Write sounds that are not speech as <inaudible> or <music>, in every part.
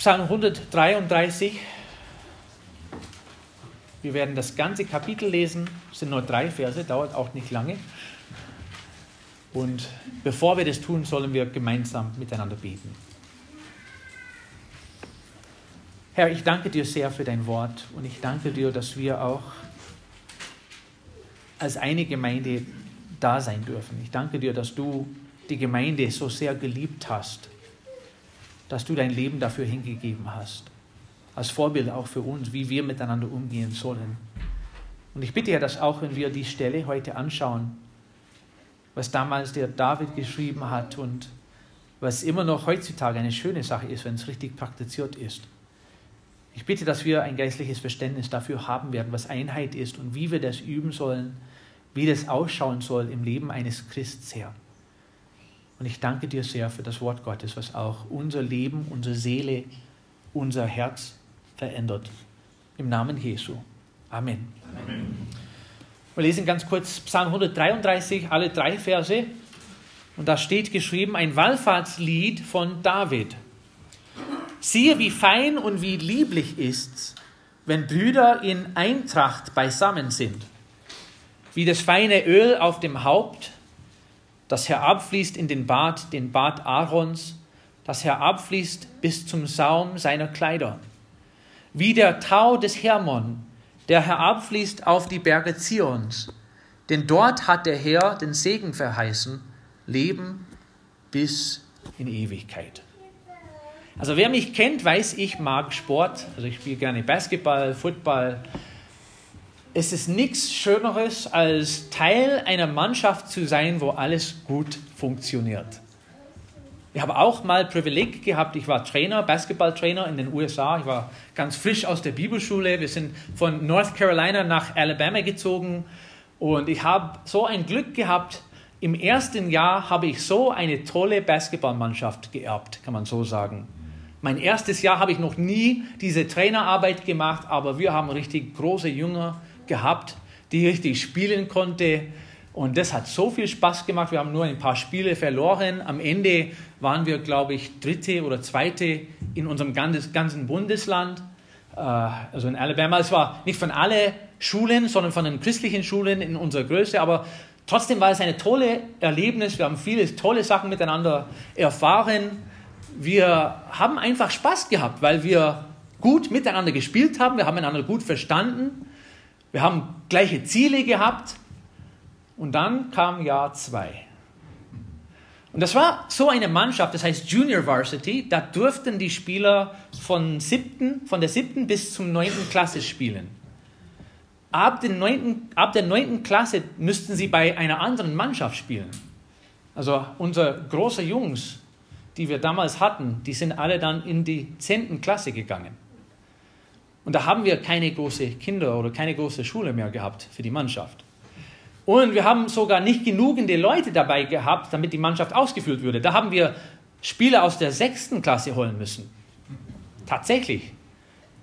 Psalm 133. Wir werden das ganze Kapitel lesen. Es sind nur drei Verse, dauert auch nicht lange. Und bevor wir das tun, sollen wir gemeinsam miteinander beten. Herr, ich danke dir sehr für dein Wort und ich danke dir, dass wir auch als eine Gemeinde da sein dürfen. Ich danke dir, dass du die Gemeinde so sehr geliebt hast, dass du dein Leben dafür hingegeben hast. Als Vorbild auch für uns, wie wir miteinander umgehen sollen. Und ich bitte ja, dass auch wenn wir die Stelle heute anschauen, was damals der David geschrieben hat und was immer noch heutzutage eine schöne Sache ist, wenn es richtig praktiziert ist. Ich bitte, dass wir ein geistliches Verständnis dafür haben werden, was Einheit ist und wie wir das üben sollen, wie das ausschauen soll im Leben eines Christs, Herr. Und ich danke dir sehr für das Wort Gottes, was auch unser Leben, unsere Seele, unser Herz verändert. Im Namen Jesu. Amen. Amen. Wir lesen ganz kurz Psalm 133, alle drei Verse. Und da steht geschrieben ein Wallfahrtslied von David. Siehe, wie fein und wie lieblich ist's, wenn Brüder in Eintracht beisammen sind. Wie das feine Öl auf dem Haupt, das herabfließt in den Bart, den Bart Aarons, das herabfließt bis zum Saum seiner Kleider. Wie der Tau des Hermon, der herabfließt auf die Berge Zions. Denn dort hat der Herr den Segen verheißen, Leben bis in Ewigkeit. Also wer mich kennt, weiß, ich mag Sport. Also ich spiele gerne Basketball, Football. Es ist nichts Schöneres, als Teil einer Mannschaft zu sein, wo alles gut funktioniert. Ich habe auch mal Privileg gehabt. Ich war Trainer, Basketballtrainer in den USA. Ich war ganz frisch aus der Bibelschule. Wir sind von North Carolina nach Alabama gezogen. Und ich habe so ein Glück gehabt. Im ersten Jahr habe ich so eine tolle Basketballmannschaft geerbt, kann man so sagen. Mein erstes Jahr habe ich noch nie diese Trainerarbeit gemacht, aber wir haben richtig große Jünger gehabt, die richtig spielen konnten. Und das hat so viel Spaß gemacht. Wir haben nur ein paar Spiele verloren. Am Ende waren wir, glaube ich, dritte oder zweite in unserem ganzen Bundesland. Äh, also in Alabama. Es war nicht von allen Schulen, sondern von den christlichen Schulen in unserer Größe. Aber trotzdem war es ein tolles Erlebnis. Wir haben viele tolle Sachen miteinander erfahren. Wir haben einfach Spaß gehabt, weil wir gut miteinander gespielt haben. Wir haben einander gut verstanden. Wir haben gleiche Ziele gehabt. Und dann kam Jahr zwei. Und das war so eine Mannschaft, das heißt Junior Varsity, da durften die Spieler von, siebten, von der siebten bis zum neunten Klasse spielen. Ab, den neunten, ab der neunten Klasse müssten sie bei einer anderen Mannschaft spielen. Also unsere großen Jungs, die wir damals hatten, die sind alle dann in die zehnten Klasse gegangen. Und da haben wir keine große Kinder oder keine große Schule mehr gehabt für die Mannschaft. Und wir haben sogar nicht genügende Leute dabei gehabt, damit die Mannschaft ausgeführt würde. Da haben wir Spieler aus der sechsten Klasse holen müssen. Tatsächlich.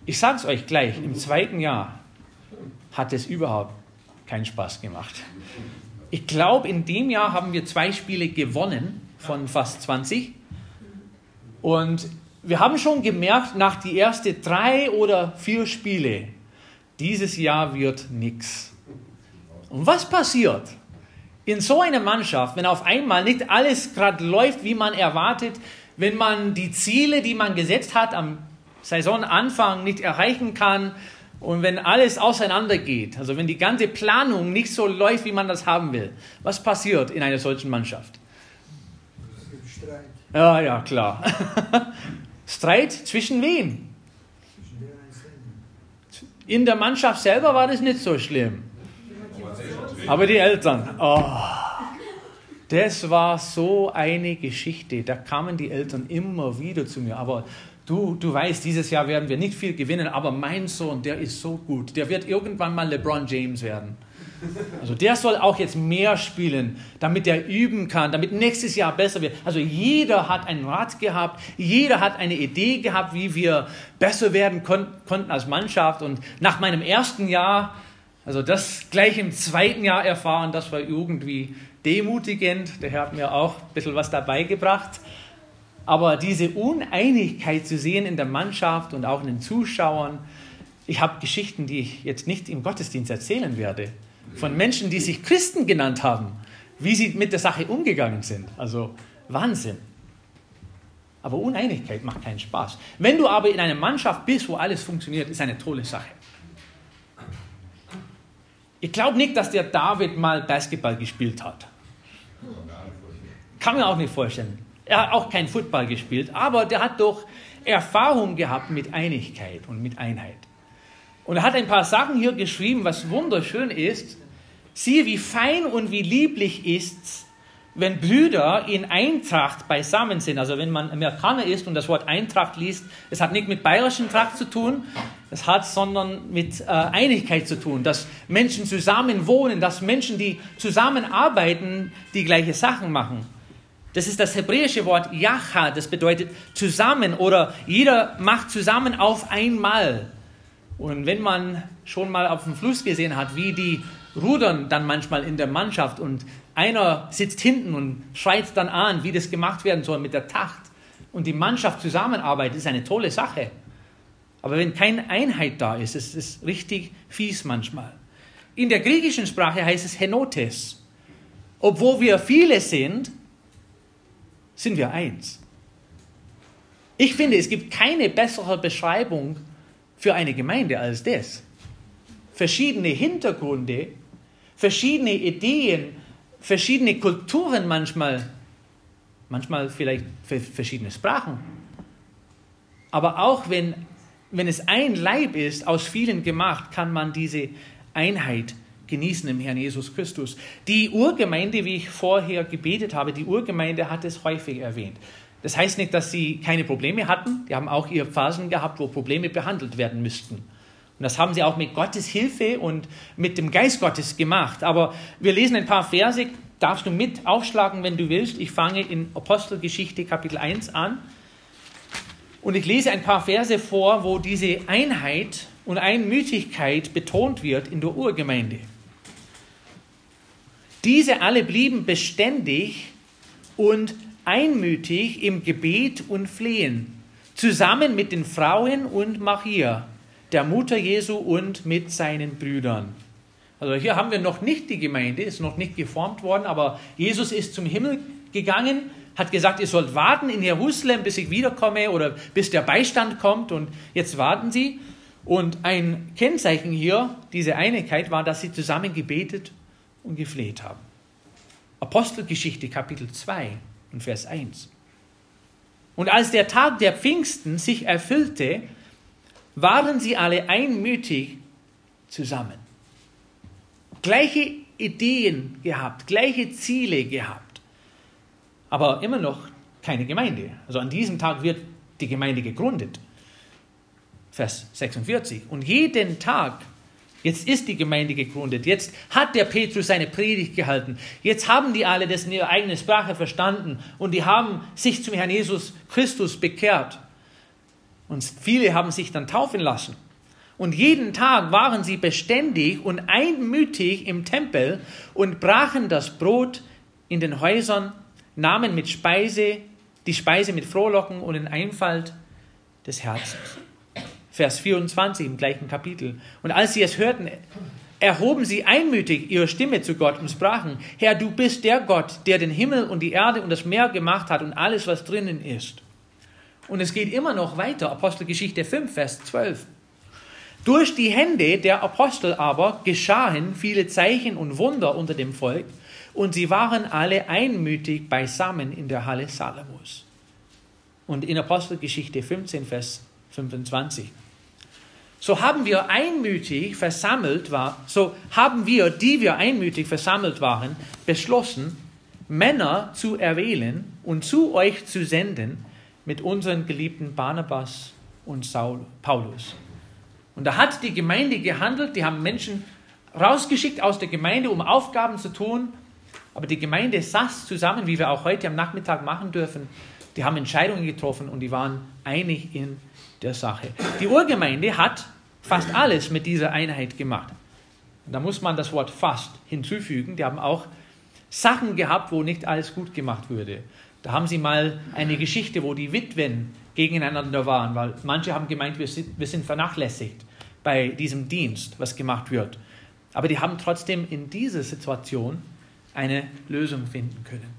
Ich sage es euch gleich, im zweiten Jahr hat es überhaupt keinen Spaß gemacht. Ich glaube, in dem Jahr haben wir zwei Spiele gewonnen von fast 20. Und wir haben schon gemerkt, nach die ersten drei oder vier Spiele, dieses Jahr wird nichts. Und was passiert in so einer Mannschaft, wenn auf einmal nicht alles gerade läuft, wie man erwartet, wenn man die Ziele, die man gesetzt hat, am Saisonanfang nicht erreichen kann und wenn alles auseinandergeht, also wenn die ganze Planung nicht so läuft, wie man das haben will, was passiert in einer solchen Mannschaft? Ja, ja, klar. <laughs> Streit zwischen wen? In der Mannschaft selber war das nicht so schlimm. Aber die Eltern, oh, das war so eine Geschichte. Da kamen die Eltern immer wieder zu mir. Aber du, du weißt, dieses Jahr werden wir nicht viel gewinnen, aber mein Sohn, der ist so gut. Der wird irgendwann mal LeBron James werden. Also der soll auch jetzt mehr spielen, damit er üben kann, damit nächstes Jahr besser wird. Also jeder hat einen Rat gehabt, jeder hat eine Idee gehabt, wie wir besser werden kon konnten als Mannschaft. Und nach meinem ersten Jahr also das gleich im zweiten Jahr erfahren, das war irgendwie demutigend. Der Herr hat mir auch ein bisschen was dabei gebracht. Aber diese Uneinigkeit zu sehen in der Mannschaft und auch in den Zuschauern, ich habe Geschichten, die ich jetzt nicht im Gottesdienst erzählen werde, von Menschen, die sich Christen genannt haben, wie sie mit der Sache umgegangen sind. Also Wahnsinn. Aber Uneinigkeit macht keinen Spaß. Wenn du aber in einer Mannschaft bist, wo alles funktioniert, ist eine tolle Sache. Ich glaube nicht, dass der David mal Basketball gespielt hat. Kann mir auch nicht vorstellen. Er hat auch kein Football gespielt, aber der hat doch Erfahrung gehabt mit Einigkeit und mit Einheit. Und er hat ein paar Sachen hier geschrieben, was wunderschön ist. Siehe, wie fein und wie lieblich ist's, wenn Brüder in Eintracht beisammen sind, also wenn man Amerikaner ist und das Wort Eintracht liest, es hat nicht mit bayerischen Tracht zu tun, es hat sondern mit äh, Einigkeit zu tun, dass Menschen zusammen wohnen, dass Menschen, die zusammenarbeiten, die gleiche Sachen machen. Das ist das hebräische Wort Yacha, das bedeutet zusammen oder jeder macht zusammen auf einmal. Und wenn man schon mal auf dem Fluss gesehen hat, wie die rudern dann manchmal in der Mannschaft und einer sitzt hinten und schreit dann an, wie das gemacht werden soll mit der Tacht. Und die Mannschaft zusammenarbeitet, ist eine tolle Sache. Aber wenn keine Einheit da ist, ist es richtig fies manchmal. In der griechischen Sprache heißt es Henotes. Obwohl wir viele sind, sind wir eins. Ich finde, es gibt keine bessere Beschreibung für eine Gemeinde als das. Verschiedene Hintergründe, verschiedene Ideen, verschiedene Kulturen manchmal, manchmal vielleicht verschiedene Sprachen. Aber auch wenn, wenn es ein Leib ist, aus vielen gemacht, kann man diese Einheit genießen im Herrn Jesus Christus. Die Urgemeinde, wie ich vorher gebetet habe, die Urgemeinde hat es häufig erwähnt. Das heißt nicht, dass sie keine Probleme hatten. Die haben auch ihre Phasen gehabt, wo Probleme behandelt werden müssten. Und das haben sie auch mit Gottes Hilfe und mit dem Geist Gottes gemacht. Aber wir lesen ein paar Verse, darfst du mit aufschlagen, wenn du willst. Ich fange in Apostelgeschichte Kapitel 1 an. Und ich lese ein paar Verse vor, wo diese Einheit und Einmütigkeit betont wird in der Urgemeinde. Diese alle blieben beständig und einmütig im Gebet und Flehen, zusammen mit den Frauen und Maria, der Mutter Jesu und mit seinen Brüdern. Also hier haben wir noch nicht die Gemeinde, ist noch nicht geformt worden, aber Jesus ist zum Himmel gegangen, hat gesagt, ihr sollt warten in Jerusalem, bis ich wiederkomme oder bis der Beistand kommt und jetzt warten sie. Und ein Kennzeichen hier, diese Einigkeit, war, dass sie zusammen gebetet und gefleht haben. Apostelgeschichte Kapitel 2 und Vers 1. Und als der Tag der Pfingsten sich erfüllte, waren sie alle einmütig zusammen. Gleiche Ideen gehabt, gleiche Ziele gehabt, aber immer noch keine Gemeinde. Also an diesem Tag wird die Gemeinde gegründet. Vers 46. Und jeden Tag, jetzt ist die Gemeinde gegründet, jetzt hat der Petrus seine Predigt gehalten, jetzt haben die alle das in ihrer eigenen Sprache verstanden und die haben sich zum Herrn Jesus Christus bekehrt. Und viele haben sich dann taufen lassen. Und jeden Tag waren sie beständig und einmütig im Tempel und brachen das Brot in den Häusern, nahmen mit Speise die Speise mit Frohlocken und in Einfalt des Herzens. Vers 24 im gleichen Kapitel. Und als sie es hörten, erhoben sie einmütig ihre Stimme zu Gott und sprachen, Herr, du bist der Gott, der den Himmel und die Erde und das Meer gemacht hat und alles, was drinnen ist. Und es geht immer noch weiter, Apostelgeschichte 5, Vers 12. Durch die Hände der Apostel aber geschahen viele Zeichen und Wunder unter dem Volk, und sie waren alle einmütig beisammen in der Halle Salomos. Und in Apostelgeschichte 15, Vers 25. So haben wir einmütig versammelt war, so haben wir, die wir einmütig versammelt waren, beschlossen, Männer zu erwählen und zu euch zu senden, mit unseren geliebten Barnabas und Saul, Paulus. Und da hat die Gemeinde gehandelt, die haben Menschen rausgeschickt aus der Gemeinde, um Aufgaben zu tun. Aber die Gemeinde saß zusammen, wie wir auch heute am Nachmittag machen dürfen. Die haben Entscheidungen getroffen und die waren einig in der Sache. Die Urgemeinde hat fast alles mit dieser Einheit gemacht. Und da muss man das Wort fast hinzufügen. Die haben auch Sachen gehabt, wo nicht alles gut gemacht wurde. Da haben sie mal eine Geschichte, wo die Witwen gegeneinander waren, weil manche haben gemeint, wir sind, wir sind vernachlässigt bei diesem Dienst, was gemacht wird. Aber die haben trotzdem in dieser Situation eine Lösung finden können.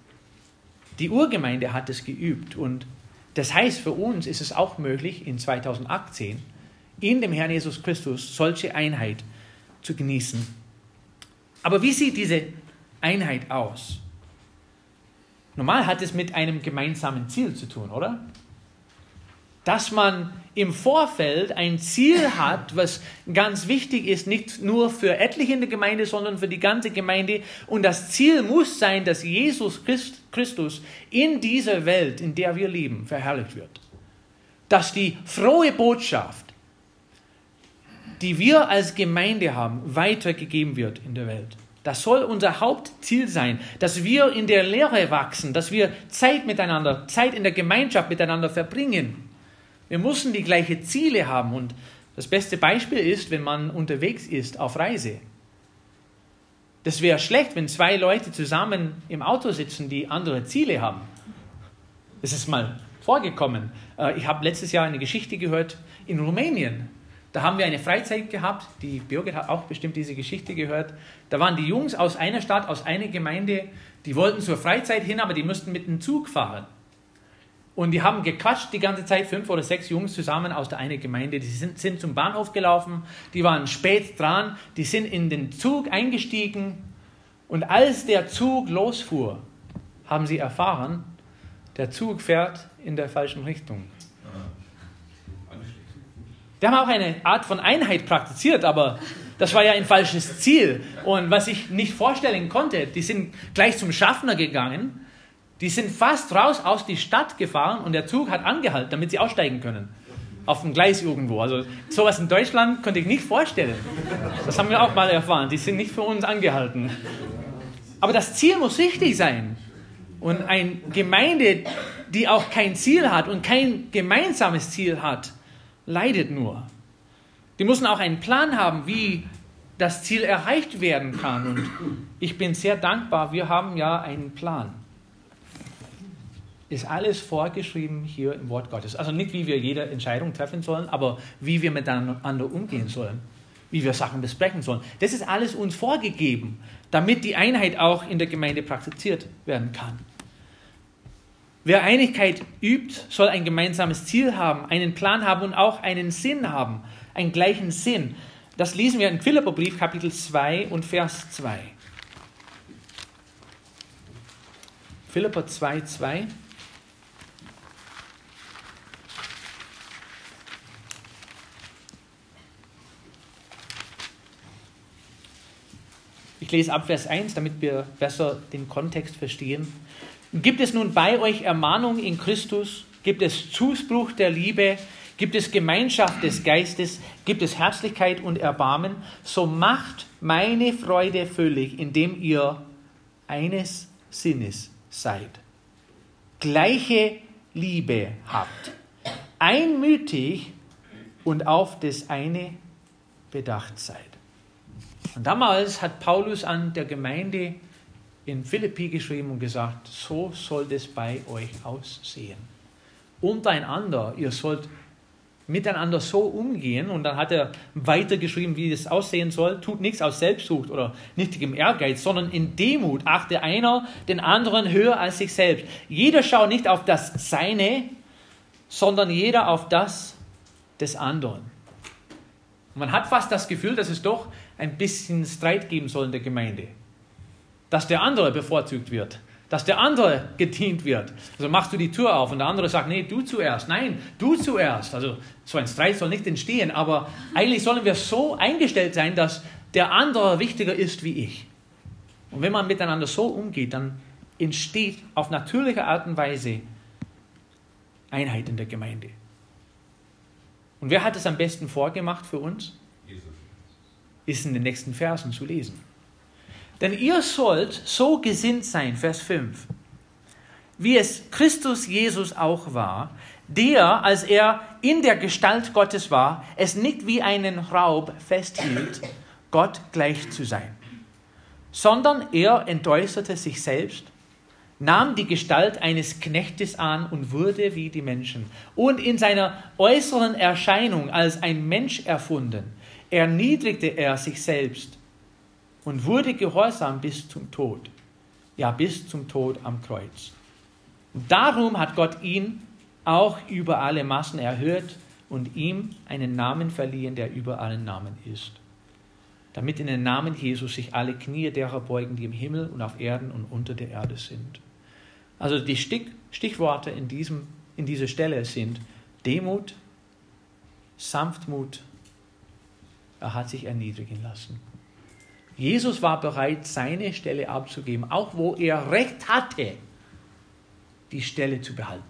Die Urgemeinde hat es geübt und das heißt, für uns ist es auch möglich, in 2018 in dem Herrn Jesus Christus solche Einheit zu genießen. Aber wie sieht diese Einheit aus? Normal hat es mit einem gemeinsamen Ziel zu tun, oder? Dass man im Vorfeld ein Ziel hat, was ganz wichtig ist, nicht nur für etliche in der Gemeinde, sondern für die ganze Gemeinde. Und das Ziel muss sein, dass Jesus Christus in dieser Welt, in der wir leben, verherrlicht wird. Dass die frohe Botschaft, die wir als Gemeinde haben, weitergegeben wird in der Welt. Das soll unser Hauptziel sein, dass wir in der Lehre wachsen, dass wir Zeit miteinander, Zeit in der Gemeinschaft miteinander verbringen. Wir müssen die gleichen Ziele haben und das beste Beispiel ist, wenn man unterwegs ist auf Reise. Das wäre schlecht, wenn zwei Leute zusammen im Auto sitzen, die andere Ziele haben. Das ist mal vorgekommen. Äh, ich habe letztes Jahr eine Geschichte gehört in Rumänien. Da haben wir eine Freizeit gehabt, die Birgit hat auch bestimmt diese Geschichte gehört. Da waren die Jungs aus einer Stadt, aus einer Gemeinde, die wollten zur Freizeit hin, aber die mussten mit dem Zug fahren. Und die haben gequatscht die ganze Zeit, fünf oder sechs Jungs zusammen aus der einen Gemeinde. Die sind, sind zum Bahnhof gelaufen, die waren spät dran, die sind in den Zug eingestiegen. Und als der Zug losfuhr, haben sie erfahren, der Zug fährt in der falschen Richtung. Die haben auch eine Art von Einheit praktiziert, aber das war ja ein falsches Ziel. Und was ich nicht vorstellen konnte, die sind gleich zum Schaffner gegangen, die sind fast raus aus die Stadt gefahren und der Zug hat angehalten, damit sie aussteigen können. Auf dem Gleis irgendwo. Also sowas in Deutschland könnte ich nicht vorstellen. Das haben wir auch mal erfahren. Die sind nicht für uns angehalten. Aber das Ziel muss richtig sein. Und eine Gemeinde, die auch kein Ziel hat und kein gemeinsames Ziel hat, leidet nur. Die müssen auch einen Plan haben, wie das Ziel erreicht werden kann. Und ich bin sehr dankbar, wir haben ja einen Plan. Ist alles vorgeschrieben hier im Wort Gottes. Also nicht, wie wir jede Entscheidung treffen sollen, aber wie wir miteinander umgehen sollen, wie wir Sachen besprechen sollen. Das ist alles uns vorgegeben, damit die Einheit auch in der Gemeinde praktiziert werden kann. Wer Einigkeit übt, soll ein gemeinsames Ziel haben, einen Plan haben und auch einen Sinn haben, einen gleichen Sinn. Das lesen wir in Philipperbrief Kapitel 2 und Vers 2. Philipper 2, 2. Ich lese ab Vers 1, damit wir besser den Kontext verstehen. Gibt es nun bei euch Ermahnung in Christus? Gibt es Zuspruch der Liebe? Gibt es Gemeinschaft des Geistes? Gibt es Herzlichkeit und Erbarmen? So macht meine Freude völlig, indem ihr eines Sinnes seid. Gleiche Liebe habt. Einmütig und auf das eine bedacht seid. Und damals hat Paulus an der Gemeinde in Philippi geschrieben und gesagt, so soll es bei euch aussehen. Untereinander, ihr sollt miteinander so umgehen. Und dann hat er weitergeschrieben, wie das aussehen soll. Tut nichts aus Selbstsucht oder nichtigem Ehrgeiz, sondern in Demut achte einer den anderen höher als sich selbst. Jeder schaut nicht auf das Seine, sondern jeder auf das des anderen. Man hat fast das Gefühl, dass es doch ein bisschen Streit geben soll in der Gemeinde dass der andere bevorzugt wird, dass der andere gedient wird. Also machst du die Tür auf und der andere sagt, nee, du zuerst, nein, du zuerst. Also so ein Streit soll nicht entstehen, aber eigentlich sollen wir so eingestellt sein, dass der andere wichtiger ist wie ich. Und wenn man miteinander so umgeht, dann entsteht auf natürliche Art und Weise Einheit in der Gemeinde. Und wer hat es am besten vorgemacht für uns? Ist in den nächsten Versen zu lesen. Denn ihr sollt so gesinnt sein, Vers 5, wie es Christus Jesus auch war, der, als er in der Gestalt Gottes war, es nicht wie einen Raub festhielt, Gott gleich zu sein, sondern er entäußerte sich selbst, nahm die Gestalt eines Knechtes an und wurde wie die Menschen. Und in seiner äußeren Erscheinung als ein Mensch erfunden, erniedrigte er sich selbst und wurde gehorsam bis zum Tod. Ja, bis zum Tod am Kreuz. Und darum hat Gott ihn auch über alle Massen erhöht und ihm einen Namen verliehen, der über allen Namen ist. Damit in den Namen Jesus sich alle Knie derer beugen, die im Himmel und auf Erden und unter der Erde sind. Also die Stich, Stichworte in, diesem, in dieser Stelle sind Demut, Sanftmut, er hat sich erniedrigen lassen. Jesus war bereit, seine Stelle abzugeben, auch wo er Recht hatte, die Stelle zu behalten.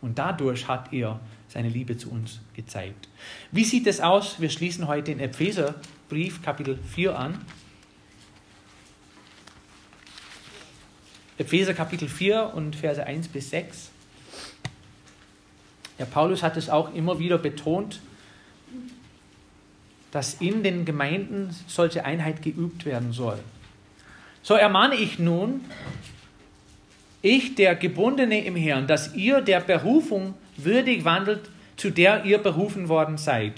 Und dadurch hat er seine Liebe zu uns gezeigt. Wie sieht es aus? Wir schließen heute den Epheserbrief Kapitel 4 an. Epheser Kapitel 4 und Verse 1 bis 6. Ja, Paulus hat es auch immer wieder betont, dass in den Gemeinden solche Einheit geübt werden soll. So ermahne ich nun, ich, der Gebundene im Herrn, dass ihr der Berufung würdig wandelt, zu der ihr berufen worden seid,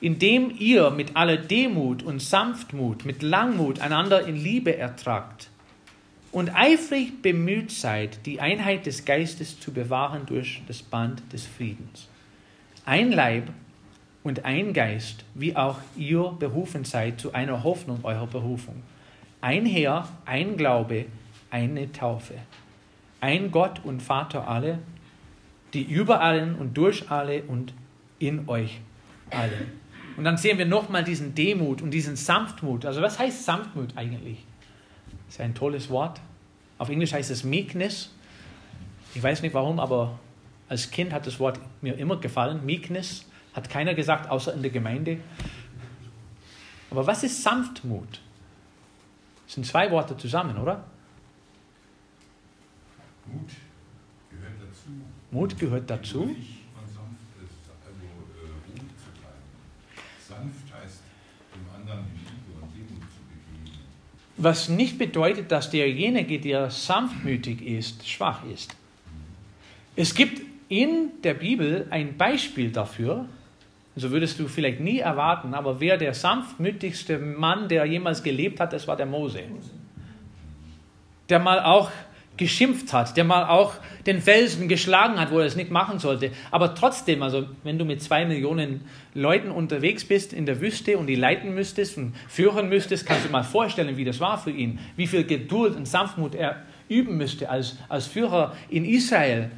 indem ihr mit aller Demut und Sanftmut, mit Langmut einander in Liebe ertragt und eifrig bemüht seid, die Einheit des Geistes zu bewahren durch das Band des Friedens. Ein Leib und ein Geist, wie auch ihr berufen seid zu einer Hoffnung eurer Berufung. Ein Herr, ein Glaube, eine Taufe. Ein Gott und Vater alle, die über allen und durch alle und in euch alle. Und dann sehen wir nochmal diesen Demut und diesen Sanftmut. Also was heißt Sanftmut eigentlich? Das ist ein tolles Wort. Auf Englisch heißt es Meekness. Ich weiß nicht warum, aber als Kind hat das Wort mir immer gefallen. Meekness hat keiner gesagt, außer in der Gemeinde. Aber was ist Sanftmut? Das sind zwei Worte zusammen, oder? Mut gehört dazu. Mut gehört dazu. Also äh. Was nicht bedeutet, dass derjenige, der sanftmütig ist, schwach ist. Es gibt in der Bibel ein Beispiel dafür, so würdest du vielleicht nie erwarten, aber wer der sanftmütigste Mann, der jemals gelebt hat, das war der Mose. Der mal auch geschimpft hat, der mal auch den Felsen geschlagen hat, wo er es nicht machen sollte. Aber trotzdem, also wenn du mit zwei Millionen Leuten unterwegs bist in der Wüste und die leiten müsstest und führen müsstest, kannst du mal vorstellen, wie das war für ihn, wie viel Geduld und Sanftmut er üben müsste als, als Führer in Israel.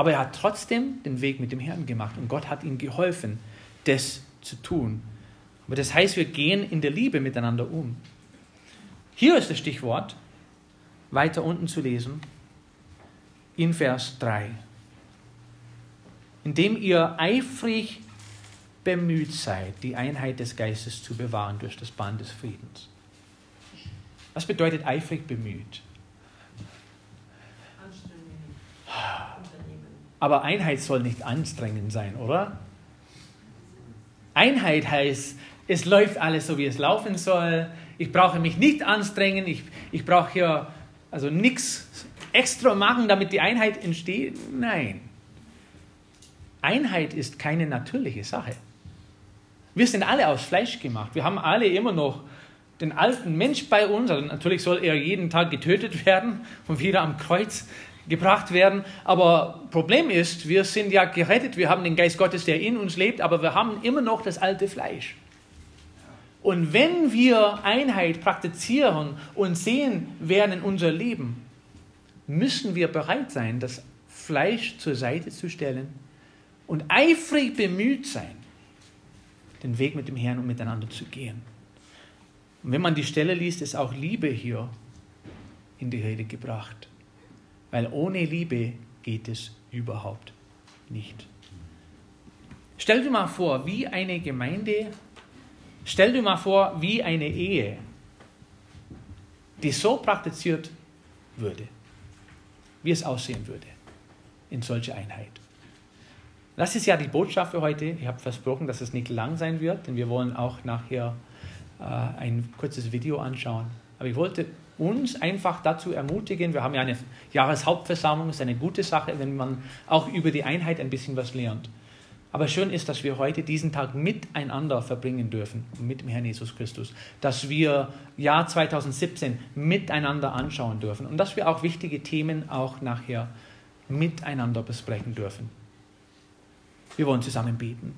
Aber er hat trotzdem den Weg mit dem Herrn gemacht und Gott hat ihm geholfen, das zu tun. Aber das heißt, wir gehen in der Liebe miteinander um. Hier ist das Stichwort, weiter unten zu lesen, in Vers 3. Indem ihr eifrig bemüht seid, die Einheit des Geistes zu bewahren durch das Band des Friedens. Was bedeutet eifrig bemüht? Aber Einheit soll nicht anstrengend sein, oder? Einheit heißt, es läuft alles so, wie es laufen soll. Ich brauche mich nicht anstrengen. Ich, ich brauche hier also nichts extra machen, damit die Einheit entsteht. Nein. Einheit ist keine natürliche Sache. Wir sind alle aus Fleisch gemacht. Wir haben alle immer noch den alten Mensch bei uns. Also natürlich soll er jeden Tag getötet werden und wieder am Kreuz gebracht werden. Aber Problem ist, wir sind ja gerettet. Wir haben den Geist Gottes, der in uns lebt, aber wir haben immer noch das alte Fleisch. Und wenn wir Einheit praktizieren und sehen werden in unser Leben, müssen wir bereit sein, das Fleisch zur Seite zu stellen und eifrig bemüht sein, den Weg mit dem Herrn und miteinander zu gehen. Und wenn man die Stelle liest, ist auch Liebe hier in die Rede gebracht. Weil ohne Liebe geht es überhaupt nicht. Stell dir mal vor, wie eine Gemeinde Stell dir mal vor, wie eine Ehe, die so praktiziert würde, wie es aussehen würde in solcher Einheit. Das ist ja die Botschaft für heute. Ich habe versprochen, dass es nicht lang sein wird, denn wir wollen auch nachher äh, ein kurzes Video anschauen. Aber ich wollte uns einfach dazu ermutigen, wir haben ja eine Jahreshauptversammlung, ist eine gute Sache, wenn man auch über die Einheit ein bisschen was lernt. Aber schön ist, dass wir heute diesen Tag miteinander verbringen dürfen, mit dem Herrn Jesus Christus. Dass wir Jahr 2017 miteinander anschauen dürfen und dass wir auch wichtige Themen auch nachher miteinander besprechen dürfen. Wir wollen zusammen beten.